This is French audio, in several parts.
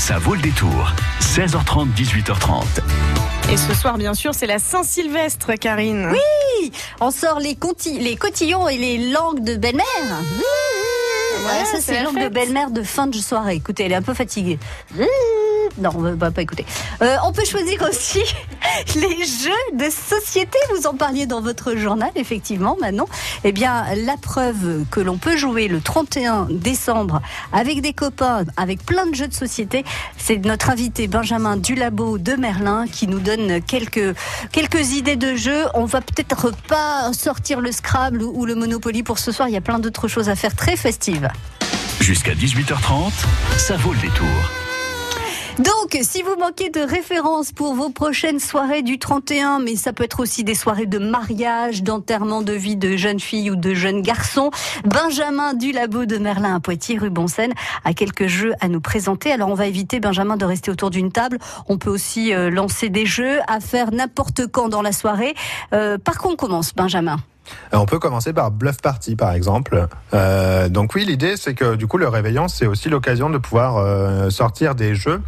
Ça vaut le détour. 16h30, 18h30. Et ce soir, bien sûr, c'est la Saint-Sylvestre, Karine. Oui, on sort les, les cotillons et les langues de belle-mère. Ouais, ça c'est langue de belle-mère de fin de soirée. Écoutez, elle est un peu fatiguée. Non, on va pas écouter. Euh, on peut choisir aussi les jeux de société. Vous en parliez dans votre journal, effectivement, maintenant. Eh bien, la preuve que l'on peut jouer le 31 décembre avec des copains, avec plein de jeux de société, c'est notre invité Benjamin Dulabo de Merlin qui nous donne quelques, quelques idées de jeux. On va peut-être pas sortir le Scrabble ou le Monopoly pour ce soir. Il y a plein d'autres choses à faire très festives. Jusqu'à 18h30, ça vaut le détour. Donc, si vous manquez de références pour vos prochaines soirées du 31, mais ça peut être aussi des soirées de mariage, d'enterrement de vie de jeunes filles ou de jeunes garçons, Benjamin du Labo de Merlin à Poitiers, rue Bonsen, a quelques jeux à nous présenter. Alors, on va éviter, Benjamin, de rester autour d'une table. On peut aussi euh, lancer des jeux à faire n'importe quand dans la soirée. Euh, par quoi on commence, Benjamin? On peut commencer par Bluff Party, par exemple. Euh, donc oui, l'idée, c'est que du coup, le réveillon, c'est aussi l'occasion de pouvoir euh, sortir des jeux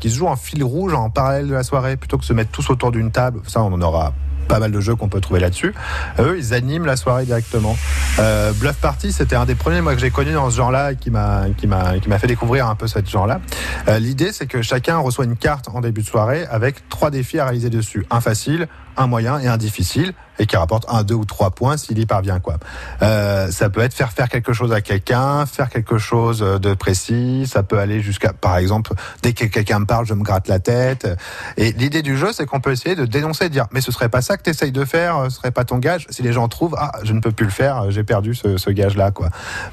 qui se jouent en fil rouge en parallèle de la soirée, plutôt que de se mettre tous autour d'une table. Ça, on en aura pas mal de jeux qu'on peut trouver là-dessus. Eux, ils animent la soirée directement. Bluff Party, c'était un des premiers moi que j'ai connu dans ce genre-là, m'a qui m'a qui m'a fait découvrir un peu ce genre-là. L'idée, c'est que chacun reçoit une carte en début de soirée avec trois défis à réaliser dessus. Un facile, un moyen et un difficile et qui rapporte un, deux ou trois points s'il y parvient quoi. Euh, ça peut être faire faire quelque chose à quelqu'un, faire quelque chose de précis. Ça peut aller jusqu'à, par exemple, dès que quelqu'un me parle, je me gratte la tête. Et l'idée du jeu, c'est qu'on peut essayer de dénoncer, de dire, mais ce serait pas ça que tu essayes de faire, ce serait pas ton gage. Si les gens trouvent, ah, je ne peux plus le faire, j'ai perdu ce, ce gage-là quoi.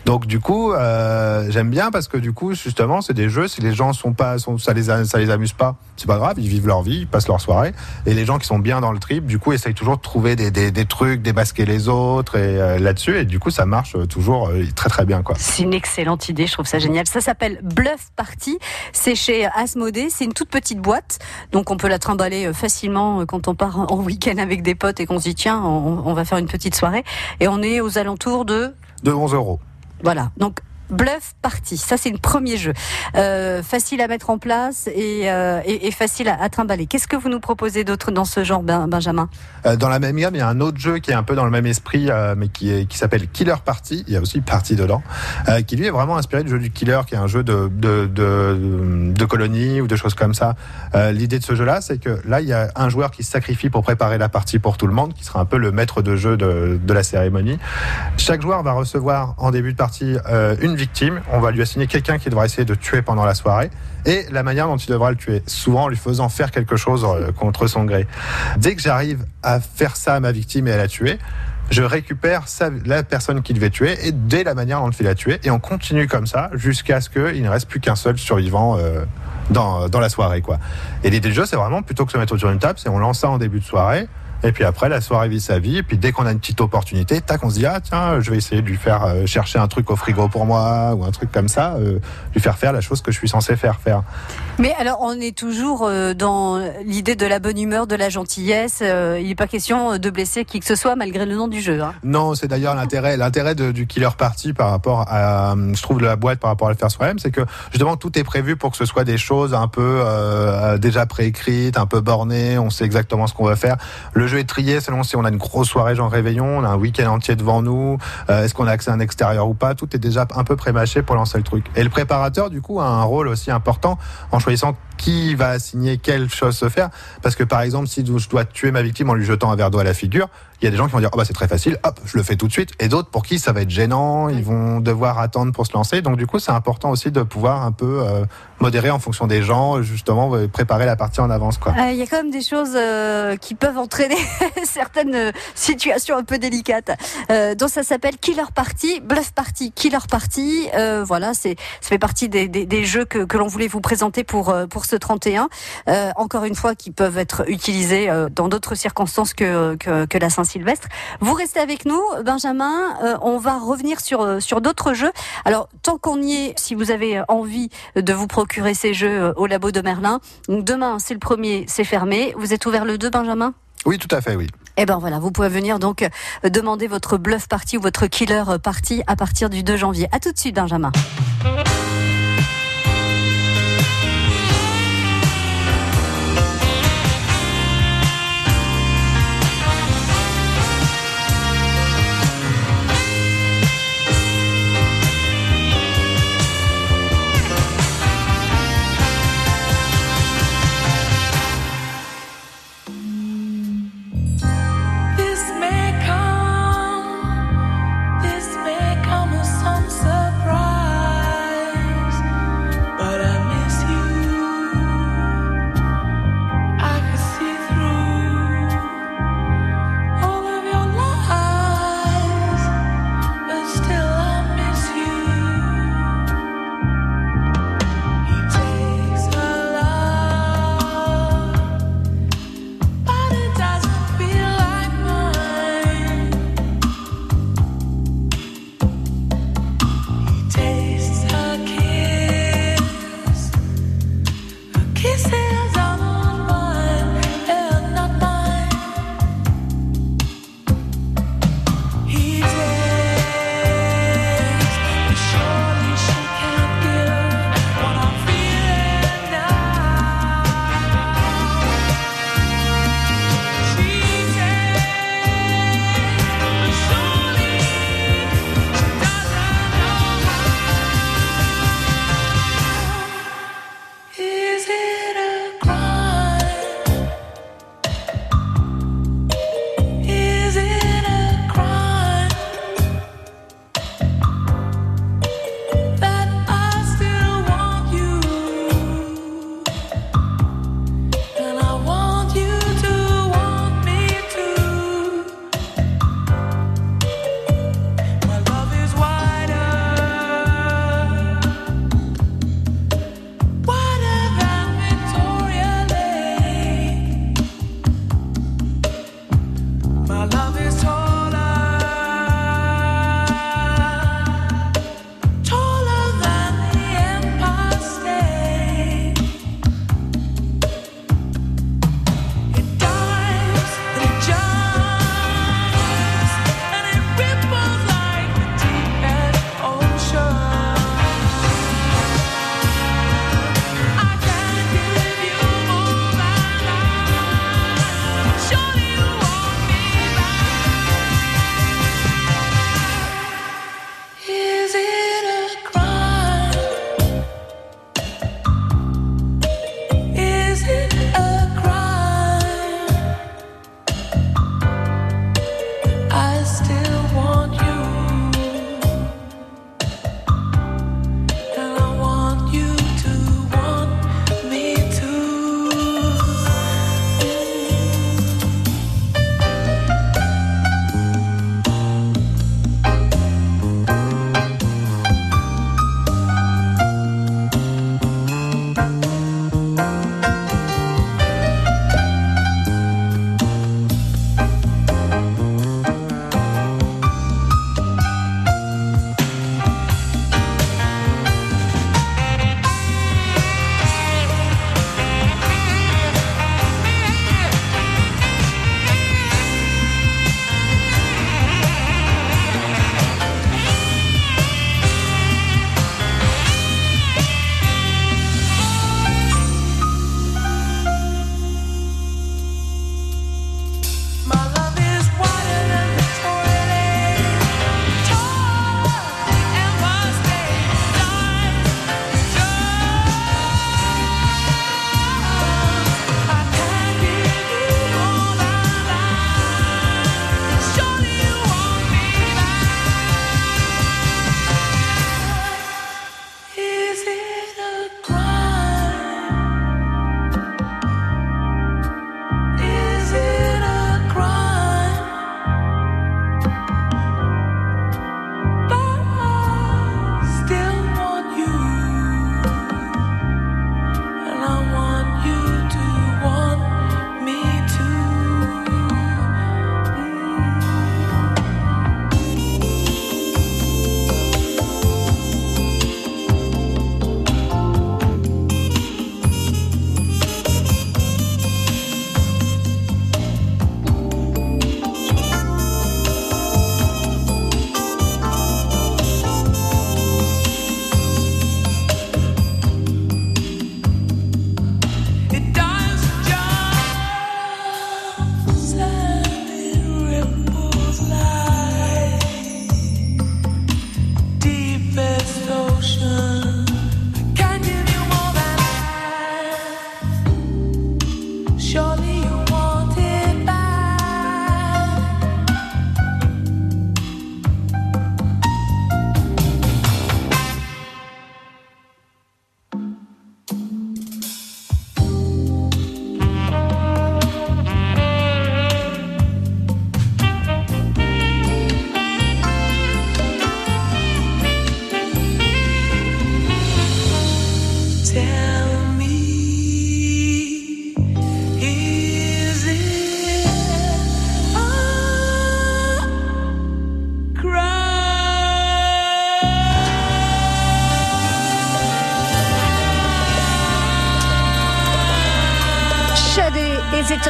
Donc du coup, euh, j'aime bien parce que du coup, justement, c'est des jeux. Si les gens sont pas, sont, ça les ça les amuse pas, c'est pas grave, ils vivent leur vie, ils passent leur soirée. Et les gens qui sont bien dans le trip, du coup, essayent toujours de trouver des des, trucs, démasquer les autres et euh, là-dessus. Et du coup, ça marche toujours euh, très très bien. quoi. C'est une excellente idée, je trouve ça génial. Ça s'appelle Bluff Party. C'est chez Asmodée. C'est une toute petite boîte, donc on peut la trimballer euh, facilement quand on part en week-end avec des potes et qu'on se dit tiens, on, on va faire une petite soirée. Et on est aux alentours de de 11 euros. Voilà. Donc Bluff Party. Ça, c'est le premier jeu. Euh, facile à mettre en place et, euh, et, facile à, à trimballer. Qu'est-ce que vous nous proposez d'autre dans ce genre, ben, Benjamin? Euh, Dans la même gamme, il y a un autre jeu qui est un peu dans le même esprit, mais qui, s'appelle Killer Party. Il y a aussi Party dedans, qui lui est vraiment inspiré du jeu du Killer, qui est un jeu de, colonie ou de choses comme ça. L'idée de ce jeu-là, c'est que là, il y a un joueur qui se sacrifie pour préparer la partie pour tout le monde, qui sera un peu le maître de jeu de, de la cérémonie. Chaque joueur va recevoir en début de partie une On va lui assigner quelqu'un qui devra essayer de tuer pendant la soirée et la manière dont il devra le tuer, souvent en lui faisant faire quelque chose euh, contre son gré. Dès que j'arrive à faire ça à ma victime et à la tuer, je récupère la personne qui devait tuer et dès la manière dont il l'a tué et on continue comme ça jusqu'à ce qu'il ne reste plus qu'un seul survivant euh, dans, dans la soirée quoi. Et l'idée du jeu c'est vraiment plutôt que de se mettre autour d'une table, c'est on lance ça en début de soirée et puis après, la soirée vit sa vie. Et puis dès qu'on a une petite opportunité, tac, on se dit ah tiens, je vais essayer de lui faire euh, chercher un truc au frigo pour moi ou un truc comme ça, euh, lui faire faire la chose que je suis censé faire faire. Mais alors, on est toujours euh, dans l'idée de la bonne humeur, de la gentillesse. Il n'est pas question de blesser qui que ce soit malgré le nom du jeu. Hein. Non, c'est d'ailleurs l'intérêt, l'intérêt du Killer Party par rapport à, je trouve, de la boîte par rapport à le faire soi-même, c'est que justement tout est prévu pour que ce soit des choses un peu euh, déjà préécrites, un peu bornées. On sait exactement ce qu'on va faire. Le jeu est trié selon si on a une grosse soirée genre réveillon, on a un week-end entier devant nous. euh, Est-ce qu'on a accès à un extérieur ou pas Tout est déjà un peu prémâché pour lancer le truc. Et le préparateur, du coup, a un rôle aussi important en choisissant qui va assigner quelle chose se faire. Parce que par exemple, si je dois tuer ma victime en lui jetant un verre d'eau à la figure, il y a des gens qui vont dire oh bah c'est très facile, hop, je le fais tout de suite. Et d'autres pour qui ça va être gênant, ils vont devoir attendre pour se lancer. Donc du coup, c'est important aussi de pouvoir un peu euh, modérer en fonction des gens, justement préparer la partie en avance. Euh, Il y a quand même des choses euh, qui peuvent entraîner certaines situations un peu délicates. Donc ça s'appelle Killer Party, Bluff Party, Killer Party. Voilà, c'est ça fait partie des, des, des jeux que, que l'on voulait vous présenter pour pour ce 31. Euh, encore une fois, qui peuvent être utilisés euh, dans d'autres circonstances que que, que la Saint-Sylvestre. Vous restez avec nous, Benjamin. Euh, on va revenir sur sur d'autres jeux. Alors tant qu'on y est, si vous avez envie de vous procurer ces jeux au labo de Merlin, donc demain c'est le premier, c'est fermé. Vous êtes ouvert le 2, Benjamin? Oui, tout à fait, oui. eh ben voilà, vous pouvez venir donc demander votre bluff party ou votre killer party à partir du 2 janvier. À tout de suite, Benjamin.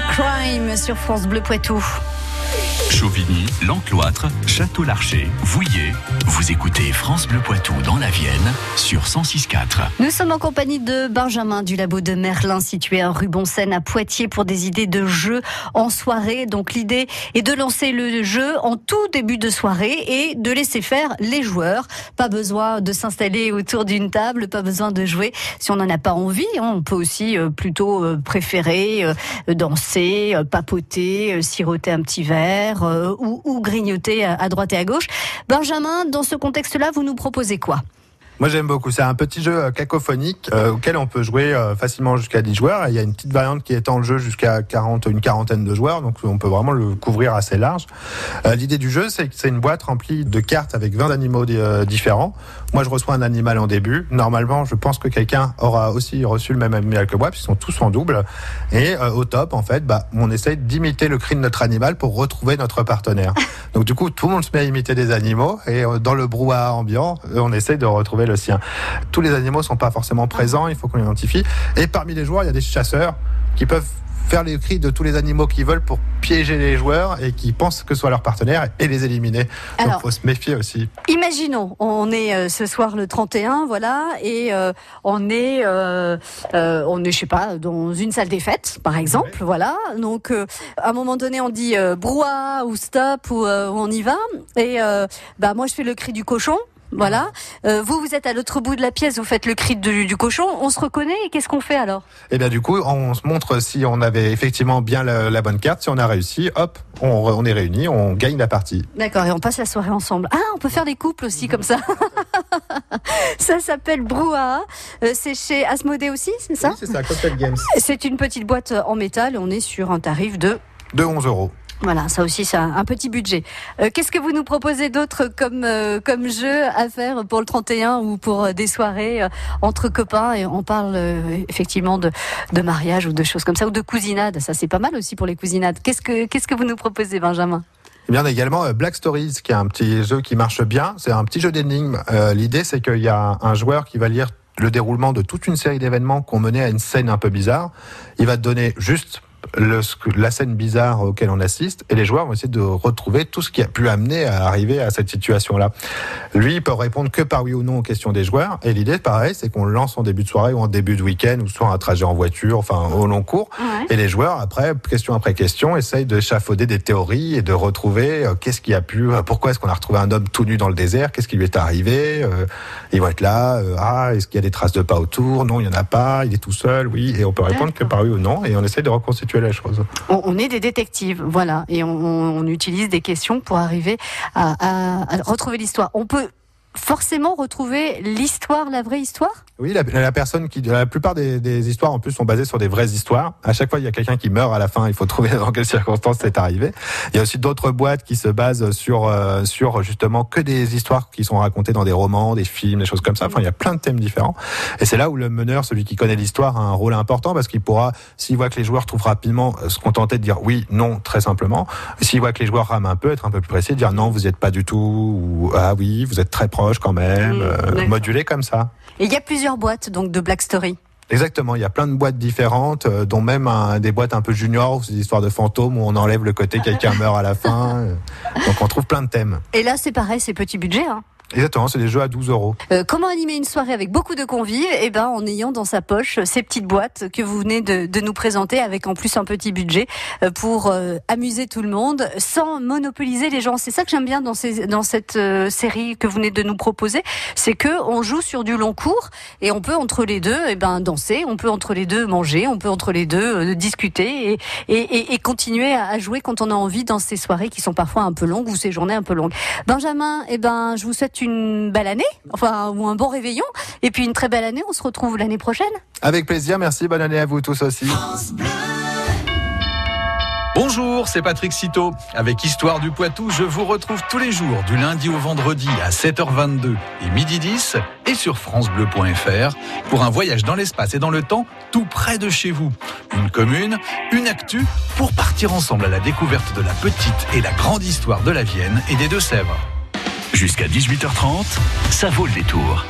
Crime sur France Bleu Poitou Chauvigny, L'Encloître, Château-Larcher, Vouillé. Vous écoutez France Bleu Poitou dans la Vienne sur 106.4. Nous sommes en compagnie de Benjamin du labo de Merlin situé à rue Bonsen à Poitiers pour des idées de jeux en soirée. Donc l'idée est de lancer le jeu en tout début de soirée et de laisser faire les joueurs. Pas besoin de s'installer autour d'une table, pas besoin de jouer si on n'en a pas envie. On peut aussi euh, plutôt euh, préférer euh, danser, papoter, siroter un petit verre euh, ou, grignoter à droite et à gauche. Benjamin, dans ce contexte-là, vous nous proposez quoi? Moi j'aime beaucoup. C'est un petit jeu euh, cacophonique euh, auquel on peut jouer facilement jusqu'à 10 joueurs. il y a une petite variante qui est en jeu jusqu'à 40, une quarantaine de joueurs, donc on peut vraiment le couvrir assez large. L'idée du jeu, c'est que c'est une boîte remplie de cartes avec 20 animaux différents. Moi je reçois un animal en début. Normalement, je pense que quelqu'un aura aussi reçu le même animal que moi, puisqu'ils sont tous en double. Et au top, en fait, bah, on essaye d'imiter le cri de notre animal pour retrouver notre partenaire. Donc du coup, tout le monde se met à imiter des animaux et euh, dans le brouhaha ambiant, euh, on essaye de retrouver le sien. Tous les animaux sont pas forcément présents, il faut qu'on identifie. Et parmi les joueurs, il y a des chasseurs qui peuvent faire les cris de tous les animaux qui veulent pour piéger les joueurs et qui pensent que ce soit leur partenaire et les éliminer. Donc faut se méfier aussi. Imaginons, on est euh, ce soir le 31, voilà, et euh, on est, euh, on est, je sais pas, dans une salle des fêtes, par exemple, voilà. Donc à un moment donné, on dit brouhaha ou stop ou on y va. Et bah moi, je fais le cri du cochon. Voilà. Euh, vous, vous êtes à l'autre bout de la pièce, vous faites le cri du, cochon. On se reconnaît et qu'est-ce qu'on fait alors? Eh bien, du coup, on se montre si on avait effectivement bien la, bonne carte. Si on a réussi, hop, on, est réunis, on gagne la partie. D'accord. Et on passe la soirée ensemble. Ah, on peut faire des couples aussi comme ça. ça s'appelle Brouhaha. Euh, c'est chez Asmodée aussi, c'est ça? Oui, c'est ça, Cocktail Games. C'est une petite boîte en métal. On est sur un tarif de de 11 euros. Voilà, ça aussi, c'est un, petit budget. Euh, qu'est-ce que vous nous proposez d'autre comme euh, comme jeu à faire pour le 31 ou pour euh, des soirées entre copains Et on parle effectivement de, de mariage ou de choses comme ça ou de cousinade. Ça, c'est pas mal aussi pour les cousinades. Qu'est-ce que vous nous proposez, Benjamin? Eh bien, on a également Black Stories, qui est un petit jeu qui marche bien. C'est un petit jeu d'énigmes. L'idée, c'est qu'il y a un joueur qui va lire le déroulement de toute une série d'événements qu'on menait à une scène un peu bizarre. Il va te donner juste le, la scène bizarre auquel on assiste et les joueurs vont essayer de retrouver tout ce qui a pu amener à arriver à cette situation-là. Lui, il peut répondre que par oui ou non aux questions des joueurs et l'idée, pareil, c'est qu'on lance en début de soirée ou en début de week-end ou soit un trajet en voiture, enfin au long cours. Et les joueurs, après, question après question, essayent de chafauder des théories et de retrouver euh, qu'est-ce qui a pu, euh, pourquoi est-ce qu'on a retrouvé un homme tout nu dans le désert, qu'est-ce qui lui est arrivé, euh, ils vont être là, ah, est-ce qu'il y a des traces de pas autour, non, il y en a pas, il est tout seul, oui, et on peut répondre que par oui ou non et on essaie de reconstituer On, est des détectives, voilà, et on, utilise des questions pour arriver à retrouver l'histoire. On peut forcément retrouver l'histoire, la vraie histoire? Oui, la, personne qui, la plupart des, histoires en plus sont basées sur des vraies histoires. À chaque fois, il y a quelqu'un qui meurt à la fin. Il faut trouver dans quelles circonstances c'est arrivé. Il y a aussi d'autres boîtes qui se basent sur euh, sur justement que des histoires qui sont racontées dans des romans, des films, des choses comme ça. Enfin, il y a plein de thèmes différents. Et c'est là où le meneur, celui qui connaît l'histoire, a un rôle important parce qu'il pourra, s'il voit que les joueurs trouvent rapidement, euh, se contenter de dire oui, non, très simplement. S'il voit que les joueurs rament un peu, être un peu plus précis, dire non, vous n'y êtes pas du tout, ou ah oui, vous êtes très proche quand même, mmh, euh, modulé comme ça. Et il y a plusieurs boîtes donc de Black Story. Exactement, il y a plein de boîtes différentes, euh, dont même des boîtes un peu juniors, des histoires de fantômes où on enlève le côté quelqu'un meurt à la fin. Euh. donc on trouve plein de thèmes. Et là c'est pareil, c'est petit budget. Hein. Exactement, c'est des jeux à 12 euros. Euh, comment animer une soirée avec beaucoup de convives? Eh ben, en ayant dans sa poche ces petites boîtes que vous venez de, de nous présenter, avec en plus un petit budget euh, pour euh, amuser tout le monde, sans monopoliser les gens. C'est ça que j'aime bien dans, ces, dans cette série que vous venez de nous proposer, c'est que on joue sur du long cours et on peut entre les deux, eh ben, danser, on peut entre les deux manger, on peut entre les deux discuter et, et, et, continuer à, jouer quand on a envie dans ces soirées qui sont parfois un peu longues ou ces journées un peu longues. Benjamin, eh ben, je vous souhaite une belle année, enfin, ou un bon réveillon. Et puis une très belle année. On se retrouve l'année prochaine. Avec plaisir. Merci. Bonne année à vous tous aussi. Bonjour, c'est Patrick Citeau. Avec Histoire du Poitou, je vous retrouve tous les jours, du lundi au vendredi à 7h22 et midi 10 et sur FranceBleu.fr pour un voyage dans l'espace et dans le temps tout près de chez vous. Une commune, une actu pour partir ensemble à la découverte de la petite et la grande histoire de la Vienne et des Deux-Sèvres. Jusqu'à 18h30, ça vaut le détour.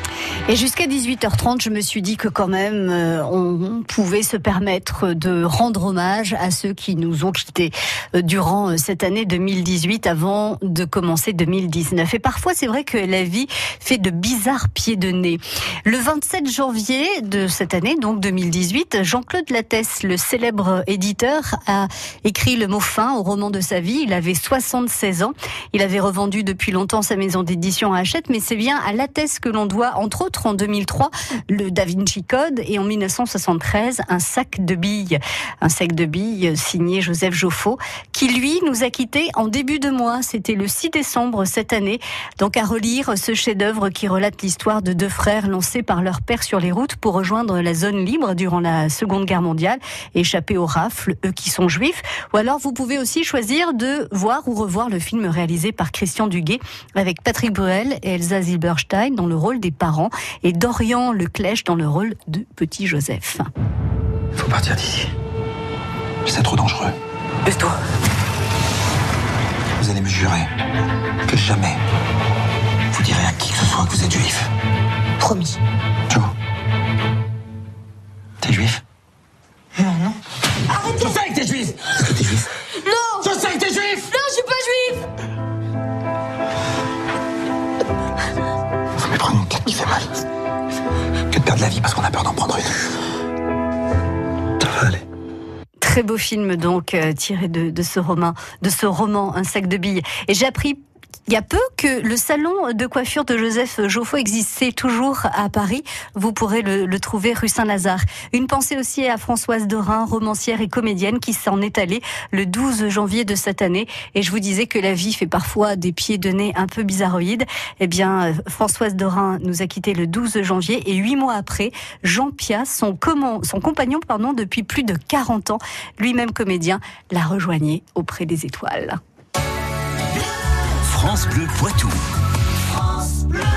Et jusqu'à 18h30, je me suis dit que quand même, euh, on pouvait se permettre de rendre hommage à ceux qui nous ont quittés euh, durant euh, cette année 2018 avant de commencer 2019. Et parfois, c'est vrai que la vie fait de bizarres pieds de nez. Le 27 janvier de cette année, donc 2018, Jean-Claude Lattès, le célèbre éditeur, a écrit le mot fin au roman de sa vie. Il avait 76 ans. Il avait revendu depuis longtemps sa maison d'édition à Hachette, mais c'est bien à Lattès que l'on doit, entre autres, en 2003 le Da Vinci Code et en 1973 un sac de billes, un sac de billes signé Joseph Joffo qui lui nous a quittés en début de mois, c'était le 6 décembre cette année. Donc à relire ce chef-d'œuvre qui relate l'histoire de deux frères lancés par leur père sur les routes pour rejoindre la zone libre durant la Seconde Guerre mondiale échapper aux rafles, eux qui sont juifs. Ou alors vous pouvez aussi choisir de voir ou revoir le film réalisé par Christian Duguay avec Bruel et Elsa Zilberstein dans le rôle des parents et Dorian Leclèche dans le rôle de Petit Joseph. Faut partir d'ici. C'est trop dangereux. Baisse-toi. Vous allez me jurer que jamais vous direz à qui que ce soit que vous êtes juif. Promis. Joe. Très beau film donc euh, tiré de, de ce roman, de ce roman Un sac de billes. Et j'ai appris il y a peu que le salon de coiffure de Joseph Joffo existait toujours à Paris. Vous pourrez le, trouver rue Saint-Lazare. Une pensée aussi à Françoise Dorin, romancière et comédienne, qui s'en est allée le 12 janvier de cette année. Et je vous disais que la vie fait parfois des pieds de nez un peu bizarroïdes. Eh bien, Françoise Dorin nous a quitté le 12 janvier et huit mois après, Jean Piat, son, compagnon depuis plus de 40 ans, lui-même comédien, l'a rejoigné auprès des étoiles. France Bleu Poitou.